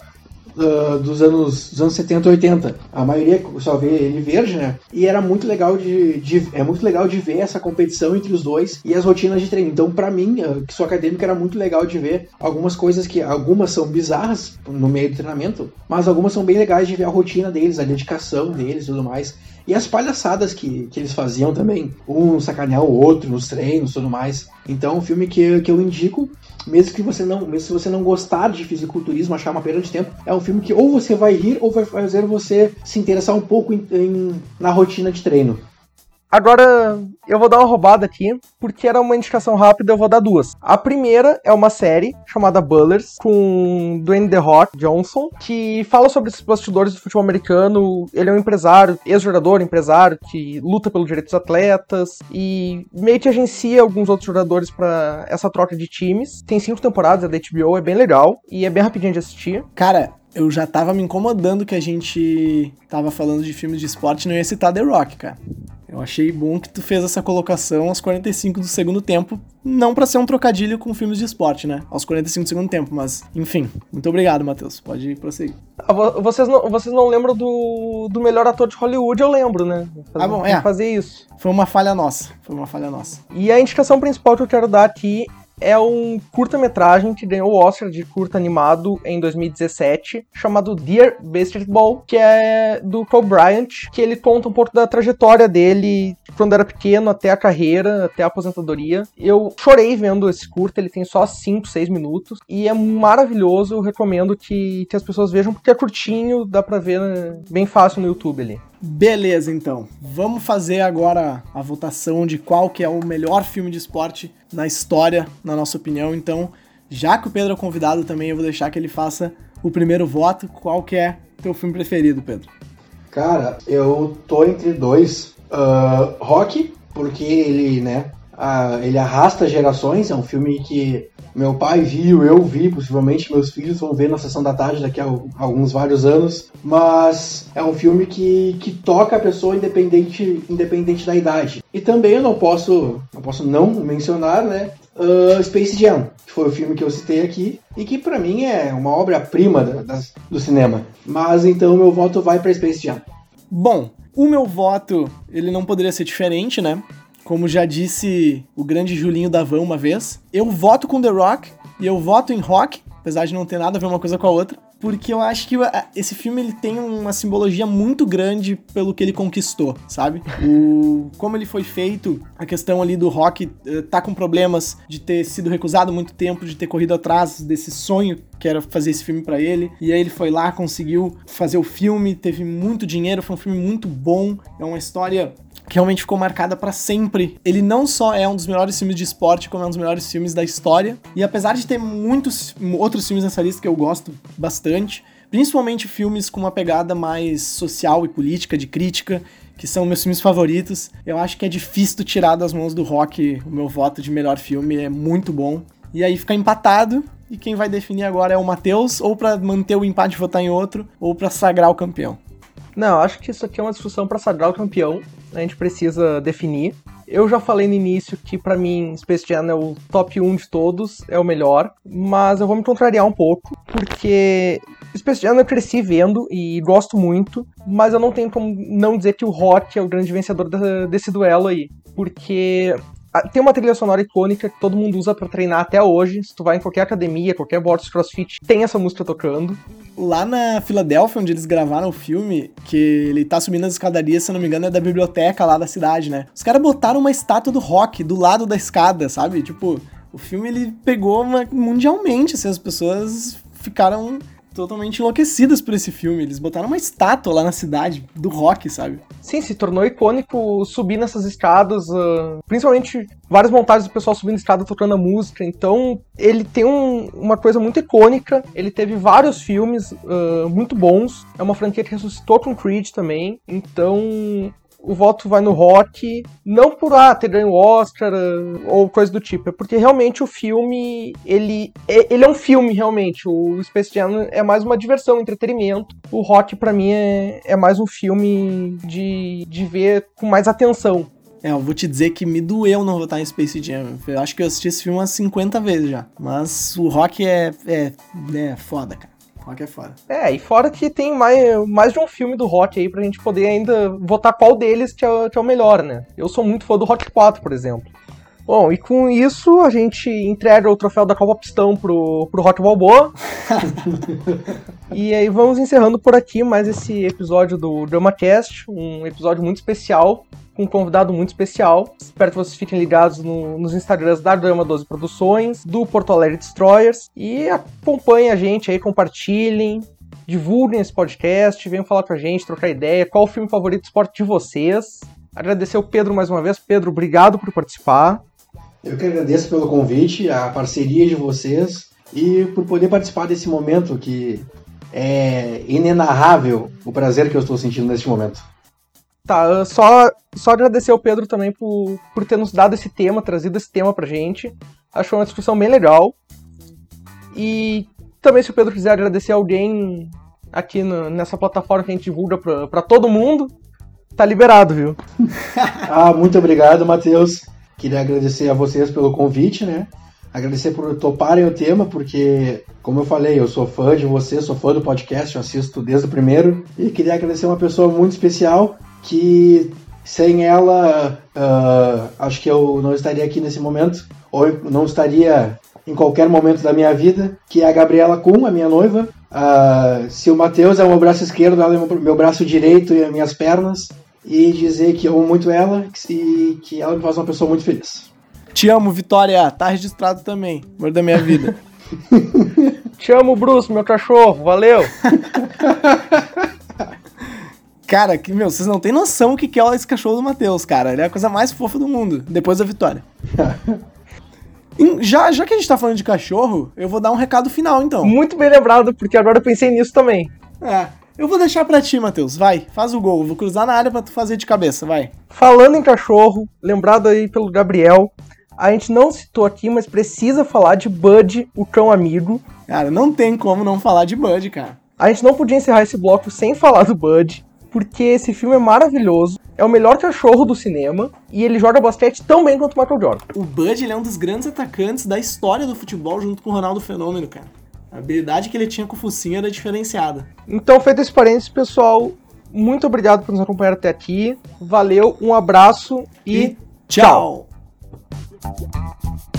S3: uh, dos, anos, dos anos 70 e 80. A maioria só vê ele verde, né? E era muito legal de, de, é muito legal de ver essa competição entre os dois e as rotinas de treino. Então, para mim, uh, que sou acadêmico, era muito legal de ver algumas coisas que algumas são bizarras no meio do treinamento, mas algumas são bem legais de ver a rotina deles, a dedicação deles e tudo mais. E as palhaçadas que, que eles faziam também. Um sacanear o outro nos treinos tudo mais. Então, um filme que, que eu indico mesmo que você não, mesmo se você não gostar de fisiculturismo, achar uma perda de tempo, é um filme que ou você vai rir ou vai fazer você se interessar um pouco em, em, na rotina de treino.
S2: Agora eu vou dar uma roubada aqui, porque era uma indicação rápida, eu vou dar duas. A primeira é uma série chamada Bullers, com Dwayne The Rock Johnson, que fala sobre os bastidores do futebol americano. Ele é um empresário, ex-jogador, empresário, que luta pelos direitos dos atletas e meio que agencia alguns outros jogadores para essa troca de times. Tem cinco temporadas, é da HBO, é bem legal e é bem rapidinho de assistir.
S1: Cara, eu já tava me incomodando que a gente tava falando de filmes de esporte e não ia citar The Rock, cara. Eu achei bom que tu fez essa colocação aos 45 do segundo tempo, não para ser um trocadilho com filmes de esporte, né? Aos 45 do segundo tempo, mas enfim. Muito obrigado, Matheus. Pode prosseguir.
S2: Ah, vocês, não, vocês não lembram do, do melhor ator de Hollywood? Eu lembro, né?
S1: Fazer, ah, bom, é.
S2: Fazer isso.
S1: Foi uma falha nossa. Foi uma falha nossa.
S2: E a indicação principal que eu quero dar aqui é um curta-metragem que ganhou o Oscar de curta animado em 2017, chamado Dear Basketball, que é do Cole Bryant, que ele conta um pouco da trajetória dele quando era pequeno até a carreira, até a aposentadoria. Eu chorei vendo esse curta, ele tem só 5, 6 minutos e é maravilhoso, eu recomendo que, que as pessoas vejam porque é curtinho, dá pra ver bem fácil no YouTube ali.
S1: Beleza, então. Vamos fazer agora a votação de qual que é o melhor filme de esporte na história, na nossa opinião. Então, já que o Pedro é convidado também, eu vou deixar que ele faça o primeiro voto. Qual que é teu filme preferido, Pedro?
S3: Cara, eu tô entre dois. Uh, Rock, porque ele, né, uh, ele arrasta gerações. É um filme que meu pai viu, eu vi, possivelmente meus filhos vão ver na sessão da tarde daqui a alguns vários anos. Mas é um filme que, que toca a pessoa independente, independente da idade. E também eu não posso, não posso não mencionar, né? Uh, Space Jam, que foi o filme que eu citei aqui e que para mim é uma obra-prima do cinema. Mas então meu voto vai para Space Jam.
S1: Bom, o meu voto ele não poderia ser diferente, né? Como já disse o grande Julinho Davão uma vez, eu voto com The Rock e eu voto em Rock, apesar de não ter nada a ver uma coisa com a outra, porque eu acho que esse filme ele tem uma simbologia muito grande pelo que ele conquistou, sabe? O como ele foi feito, a questão ali do Rock uh, tá com problemas de ter sido recusado muito tempo, de ter corrido atrás desse sonho que era fazer esse filme para ele. E aí ele foi lá, conseguiu fazer o filme, teve muito dinheiro, foi um filme muito bom. É uma história que realmente ficou marcada para sempre. Ele não só é um dos melhores filmes de esporte, como é um dos melhores filmes da história. E apesar de ter muitos outros filmes nessa lista que eu gosto bastante, principalmente filmes com uma pegada mais social e política, de crítica, que são meus filmes favoritos, eu acho que é difícil tirar das mãos do Rock o meu voto de melhor filme, é muito bom. E aí fica empatado, e quem vai definir agora é o Matheus, ou para manter o empate e votar em outro, ou para sagrar o campeão.
S2: Não, acho que isso aqui é uma discussão para sagrar o campeão. A gente precisa definir. Eu já falei no início que para mim Space Jam é o top 1 de todos, é o melhor, mas eu vou me contrariar um pouco, porque Space Jam eu cresci vendo e gosto muito, mas eu não tenho como não dizer que o Rock é o grande vencedor desse duelo aí, porque tem uma trilha sonora icônica que todo mundo usa para treinar até hoje. Se tu vai em qualquer academia, qualquer box crossfit, tem essa música tocando.
S1: Lá na Filadélfia, onde eles gravaram o filme, que ele tá subindo as escadarias, se não me engano, é da biblioteca lá da cidade, né? Os caras botaram uma estátua do rock do lado da escada, sabe? Tipo, o filme ele pegou uma, mundialmente, assim, as pessoas ficaram totalmente enlouquecidas por esse filme. Eles botaram uma estátua lá na cidade do rock, sabe?
S2: Sim, se tornou icônico subir nessas escadas, uh, principalmente várias montagens do pessoal subindo escada tocando a música. Então, ele tem um, uma coisa muito icônica. Ele teve vários filmes uh, muito bons. É uma franquia que ressuscitou com Creed também. Então, o voto vai no rock, não por ah, ter ganho Oscar ah, ou coisa do tipo, é porque realmente o filme, ele é, ele é um filme realmente, o Space Jam é mais uma diversão, um entretenimento, o rock para mim é, é mais um filme de, de ver com mais atenção.
S1: É, eu vou te dizer que me doeu não votar em Space Jam. Eu acho que eu assisti esse filme umas 50 vezes já. Mas o rock é, é, é foda, cara. Rock é foda.
S2: É, e fora que tem mais, mais de um filme do Rock aí pra gente poder ainda votar qual deles que é, que é o melhor, né? Eu sou muito fã do Rock 4, por exemplo. Bom, e com isso a gente entrega o troféu da Copa Pistão pro, pro Rock Balboa. e aí vamos encerrando por aqui mais esse episódio do DramaCast, um episódio muito especial com um convidado muito especial. Espero que vocês fiquem ligados no, nos Instagrams da Drama 12 Produções, do Porto Alegre Destroyers e acompanhem a gente aí, compartilhem, divulguem esse podcast, venham falar com a gente, trocar ideia, qual o filme favorito do esporte de vocês. Agradecer o Pedro mais uma vez. Pedro, obrigado por participar.
S3: Eu que agradeço pelo convite, a parceria de vocês e por poder participar desse momento que é inenarrável o prazer que eu estou sentindo neste momento.
S2: Tá, só, só agradecer ao Pedro também por, por ter nos dado esse tema, trazido esse tema pra gente. Acho que foi uma discussão bem legal. E também, se o Pedro quiser agradecer alguém aqui no, nessa plataforma que a gente divulga pra, pra todo mundo, tá liberado, viu?
S3: ah, muito obrigado, Matheus. Queria agradecer a vocês pelo convite, né? Agradecer por toparem o tema, porque, como eu falei, eu sou fã de vocês, sou fã do podcast, eu assisto desde o primeiro. E queria agradecer uma pessoa muito especial que, sem ela, uh, acho que eu não estaria aqui nesse momento, ou não estaria em qualquer momento da minha vida, que é a Gabriela Kuhn, a minha noiva. Uh, se o Matheus é o meu braço esquerdo, ela é meu braço direito e as minhas pernas e dizer que eu amo muito ela e que ela me faz uma pessoa muito feliz.
S1: Te amo, Vitória. Tá registrado também. Amor da minha vida.
S2: Te amo, Bruce, meu cachorro. Valeu.
S1: cara, que, meu, vocês não têm noção o que é esse cachorro do Matheus, cara. Ele é a coisa mais fofa do mundo, depois da Vitória. já, já que a gente tá falando de cachorro, eu vou dar um recado final, então.
S2: Muito bem lembrado, porque agora eu pensei nisso também.
S1: É. Eu vou deixar pra ti, Matheus. Vai, faz o gol. vou cruzar na área pra tu fazer de cabeça, vai.
S2: Falando em cachorro, lembrado aí pelo Gabriel, a gente não citou aqui, mas precisa falar de Bud, o cão amigo.
S1: Cara, não tem como não falar de Bud, cara.
S2: A gente não podia encerrar esse bloco sem falar do Bud, porque esse filme é maravilhoso. É o melhor cachorro do cinema e ele joga basquete tão bem quanto o Michael Jordan.
S1: O Bud é um dos grandes atacantes da história do futebol junto com o Ronaldo Fenômeno, cara. A habilidade que ele tinha com o focinho era diferenciada.
S2: Então, feito esse parênteses, pessoal, muito obrigado por nos acompanhar até aqui. Valeu, um abraço e, e
S1: tchau. tchau.